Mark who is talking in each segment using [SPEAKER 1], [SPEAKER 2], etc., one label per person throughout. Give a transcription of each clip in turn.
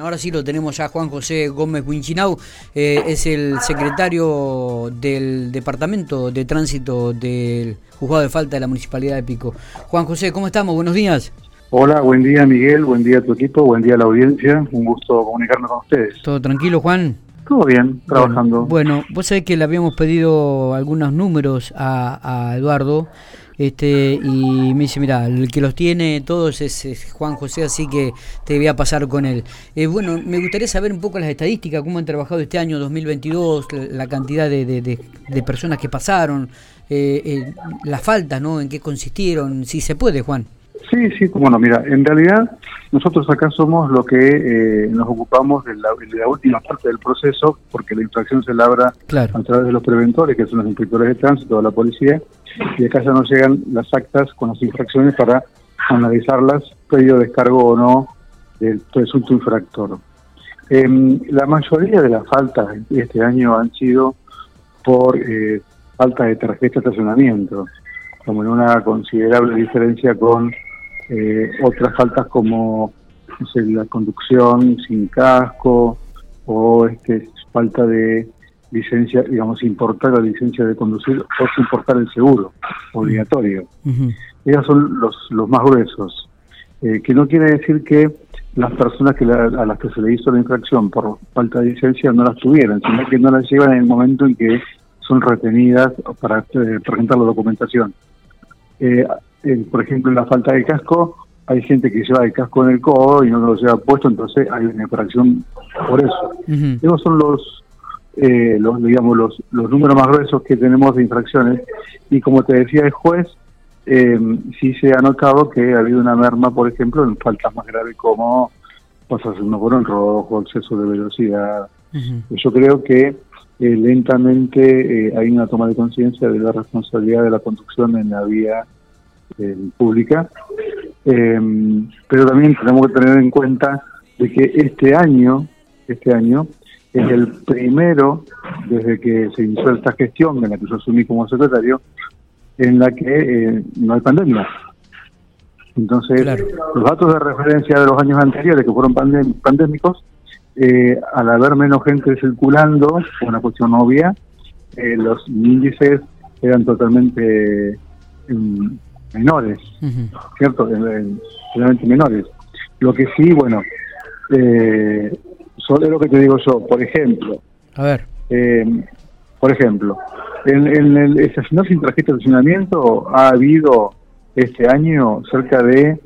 [SPEAKER 1] Ahora sí lo tenemos ya Juan José Gómez Winchinau, eh, es el secretario del Departamento de Tránsito del Juzgado de Falta de la Municipalidad de Pico. Juan José, ¿cómo estamos? Buenos días.
[SPEAKER 2] Hola, buen día Miguel, buen día a tu equipo, buen día a la audiencia, un gusto comunicarme con ustedes.
[SPEAKER 1] ¿Todo tranquilo, Juan?
[SPEAKER 2] Todo bien, trabajando.
[SPEAKER 1] Bueno, vos sabés que le habíamos pedido algunos números a, a Eduardo este y me dice, mira, el que los tiene todos es, Juan José, así que te voy a pasar con él. Eh, bueno, me gustaría saber un poco las estadísticas, cómo han trabajado este año 2022, la cantidad de, de, personas que pasaron, eh, eh, las faltas, ¿no? En qué consistieron, si se puede, Juan.
[SPEAKER 2] Sí, sí, bueno, mira, en realidad nosotros acá somos lo que eh, nos ocupamos de la, última parte del proceso, porque la infracción se labra a través de los preventores, que son los inspectores de tránsito o la policía, y acá ya nos llegan las actas con las infracciones para analizarlas, previo descargo o no del presunto infractor. Em, la mayoría de las faltas este año han sido por eh, falta de tarjeta de estacionamiento, como en una considerable diferencia con eh, otras faltas como la conducción sin casco o este, falta de licencia, digamos, importar la licencia de conducir o importar el seguro obligatorio. Esos son los, los más gruesos, eh, que no quiere decir que las personas que a las que se le hizo la infracción por falta de licencia no las tuvieran, sino que no las llevan en el momento en que son retenidas para eh, presentar la documentación. Eh, por ejemplo, en la falta de casco, hay gente que lleva el casco en el codo y no lo lleva puesto, entonces hay una infracción por eso. Esos son los, eh, los digamos, los, los números más gruesos que tenemos de infracciones. Y como te decía el juez, eh, sí se ha notado que ha habido una merma, por ejemplo, en faltas más graves como pasas uno por en rojo, exceso de velocidad. Yo creo que eh, lentamente eh, hay una toma de conciencia de la responsabilidad de la conducción en la vía pública, pero también tenemos que tener en cuenta de que este año, este año es el primero desde que se inició esta gestión en la que yo asumí como secretario, en la que eh, no hay pandemia. Entonces, los datos de referencia de los años anteriores que fueron pandémicos, eh, al haber menos gente circulando, una cuestión obvia, eh, los índices eran totalmente menores, ¿cierto? Realmente menores. Lo que sí, bueno, eh, es lo que te digo yo, por ejemplo.
[SPEAKER 1] A ver.
[SPEAKER 2] Eh, por ejemplo, en, el estacionar sin tarjeta de estacionamiento ha habido este año cerca de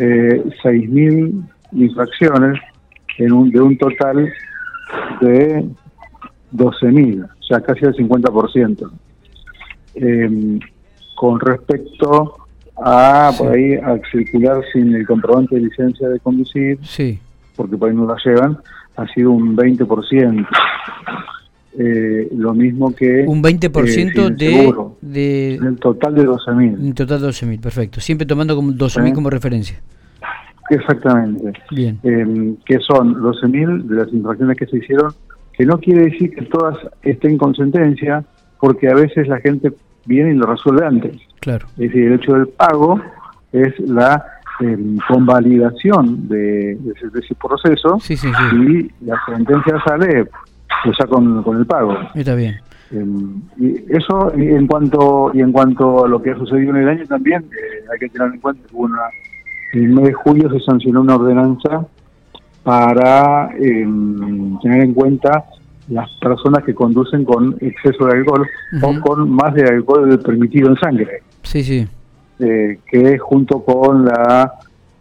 [SPEAKER 2] eh, 6.000 infracciones en un, de un total de 12.000, o sea, casi el 50%. Eh, con respecto a por ahí a circular sin el comprobante de licencia de conducir,
[SPEAKER 1] sí.
[SPEAKER 2] porque por ahí no la llevan, ha sido un 20%. Eh, lo mismo que...
[SPEAKER 1] Un 20% eh, de, de...
[SPEAKER 2] El total de 12.000.
[SPEAKER 1] En total de 12.000, perfecto. Siempre tomando como 12.000 como referencia.
[SPEAKER 2] Exactamente.
[SPEAKER 1] Bien.
[SPEAKER 2] Eh, que son 12.000 de las infracciones que se hicieron, que no quiere decir que todas estén con sentencia, porque a veces la gente viene y lo resuelve antes.
[SPEAKER 1] Claro.
[SPEAKER 2] Es decir, el hecho del pago es la convalidación de, de, ese proceso y la sentencia sale pues, ya con, con el pago.
[SPEAKER 1] Está bien.
[SPEAKER 2] Em, y eso y en cuanto y en cuanto a lo que ha sucedido en el año también eh, hay que tener en cuenta que una, el mes de julio se sancionó una ordenanza para em, tener en cuenta las personas que conducen con exceso de alcohol o con más de alcohol permitido en sangre.
[SPEAKER 1] Sí, sí.
[SPEAKER 2] Eh, que junto con la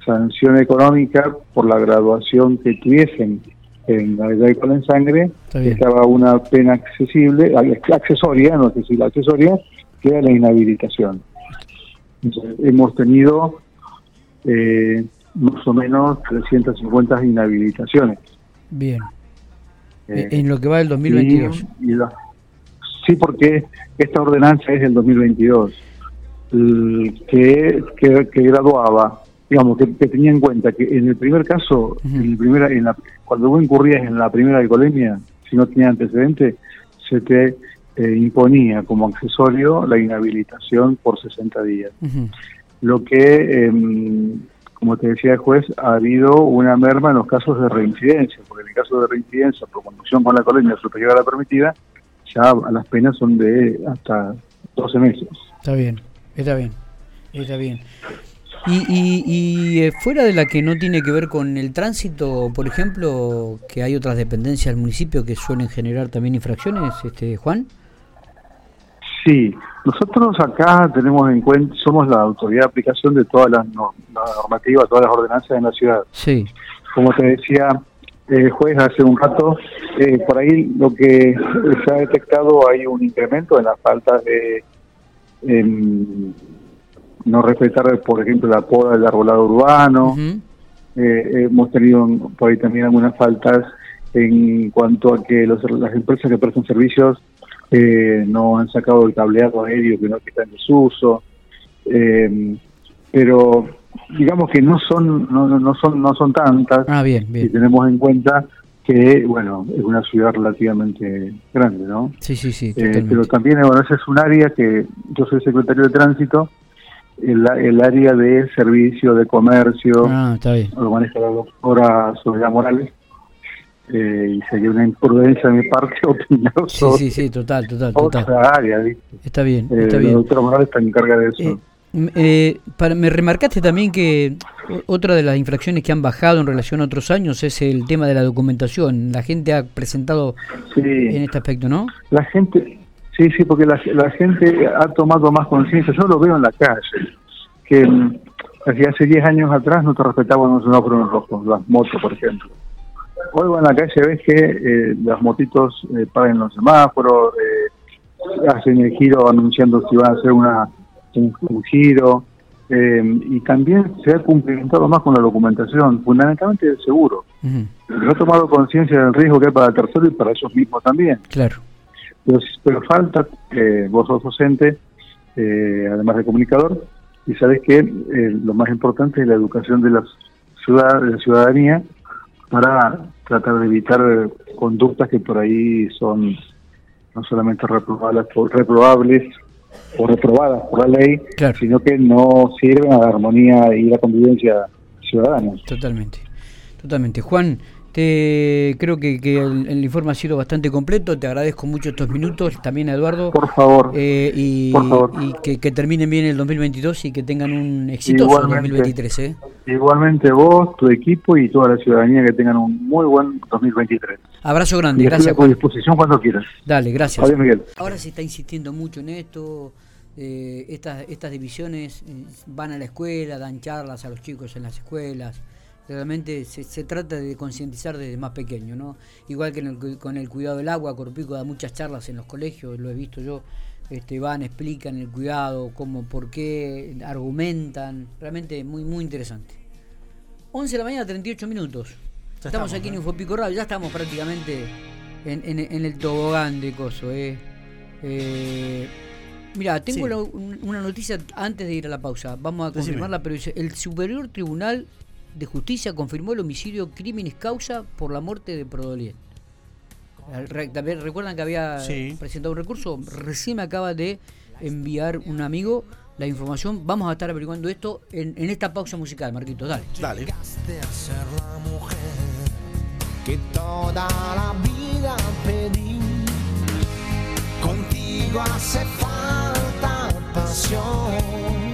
[SPEAKER 2] sanción económica por la graduación que tuviesen en la de alcohol en sangre, estaba una pena accesible, accesoria, no sé si la accesoria, que era la inhabilitación. hemos tenido eh, más o menos 350 inhabilitaciones.
[SPEAKER 1] Bien. Eh, en lo que va del 2022.
[SPEAKER 2] sí, porque esta ordenanza es del 2022 que, que, graduaba, digamos, que, tenía en cuenta que en el primer caso, en primera, en la, cuando vos incurrías en la primera alcoholemia, si no tenía antecedente, se te eh, imponía como accesorio la inhabilitación por 60 días. Lo que em, como te decía el juez, ha habido una merma en los casos de reincidencia, porque en el caso de reincidencia por conducción con la colonia superior a la permitida, ya las penas son de hasta 12 meses.
[SPEAKER 1] Está bien, está bien, está bien. Y, y, eh, fuera de la que no tiene que ver con el tránsito, por ejemplo, que hay otras dependencias del municipio que suelen generar también infracciones, este Juan.
[SPEAKER 2] Sí, nosotros acá tenemos en cuenta, somos la autoridad de aplicación de todas las normativas, todas las ordenanzas en la ciudad.
[SPEAKER 1] Sí.
[SPEAKER 2] Como te decía el juez hace un rato, eh, por ahí lo que se ha detectado hay un incremento en las faltas de no respetar, por ejemplo, la poda del arbolado urbano. Eh, hemos tenido por ahí también algunas faltas en cuanto a que las empresas que prestan servicios eh, no han sacado el cableado aéreo que no está en desuso. Eh, pero digamos que no son no, no son no son tantas
[SPEAKER 1] ah, bien, bien.
[SPEAKER 2] si tenemos en cuenta que bueno es una ciudad relativamente grande no
[SPEAKER 1] sí sí sí
[SPEAKER 2] pero también bueno ese es un área que yo soy secretario de tránsito el, área de servicio, de comercio,
[SPEAKER 1] ah, está bien.
[SPEAKER 2] lo maneja la doctora Soledad Morales, eh, y sería una imprudencia de mi parte opinar
[SPEAKER 1] Sí, sí, sí, total, total, total.
[SPEAKER 2] área,
[SPEAKER 1] Está bien, eh, está bien.
[SPEAKER 2] La doctora Morales está encarga de eso.
[SPEAKER 1] Eh, para, me remarcaste también que otra de las infracciones que han bajado en relación a otros años es el tema de la documentación. La gente ha presentado en este aspecto, ¿no?
[SPEAKER 2] La gente, Sí, sí, porque la, gente ha tomado más conciencia. Yo lo veo en la calle, que mm, hace 10 años atrás no te respetaban los semáforos rojos, las motos, por ejemplo. Hoy en la calle ves que eh, las motitos eh, los semáforos, eh, hacen el giro anunciando si van a hacer una, un, giro, eh, y también se ha cumplimentado más con la documentación, fundamentalmente el seguro. Se ha tomado conciencia del riesgo que hay para el tercero y para ellos mismos también.
[SPEAKER 1] Claro.
[SPEAKER 2] Pero, falta, eh, vos sos docente, además de comunicador, y sabes que lo más importante es la educación de la, ciudad, de la ciudadanía para tratar de evitar conductas que por ahí son no solamente reprobables, reprobables o reprobadas por la ley, sino que no sirven a la armonía y la convivencia ciudadana.
[SPEAKER 1] Totalmente, totalmente. Juan, te, creo que, el, informe ha sido bastante completo. Te agradezco mucho estos minutos. También a Eduardo.
[SPEAKER 2] Por favor.
[SPEAKER 1] Eh, y, que, terminen bien el 2022 y que tengan un exitoso 2023. ¿eh?
[SPEAKER 2] Igualmente vos, tu equipo y toda la ciudadanía que tengan un muy buen 2023.
[SPEAKER 1] Abrazo grande. gracias.
[SPEAKER 2] A disposición cuando quieras.
[SPEAKER 1] Dale, gracias.
[SPEAKER 2] Miguel.
[SPEAKER 1] Ahora se está insistiendo mucho en esto. Eh, estas, estas divisiones van a la escuela, dan charlas a los chicos en las escuelas realmente se, se trata de concientizar desde más pequeño, ¿no? Igual que con el cuidado del agua, Corpico da muchas charlas en los colegios, lo he visto yo, este, van, explican el cuidado, cómo, por qué, argumentan, realmente muy, muy interesante. 11 de la mañana, 38 minutos. Estamos, aquí en Infopico Radio, ya estamos prácticamente en, el tobogán de Coso, ¿eh? eh mira, tengo una noticia antes de ir a la pausa. Vamos a confirmarla, pero dice, el Superior Tribunal de Justicia confirmó el homicidio crímenes causa por la muerte de Prodoliet. ¿Recuerdan que había presentado un recurso? Recién me acaba de enviar un amigo la información. Vamos a estar averiguando esto en, esta pausa musical, Marquito. Dale.
[SPEAKER 3] Dale. Que toda la vida pedí. Contigo hace falta pasión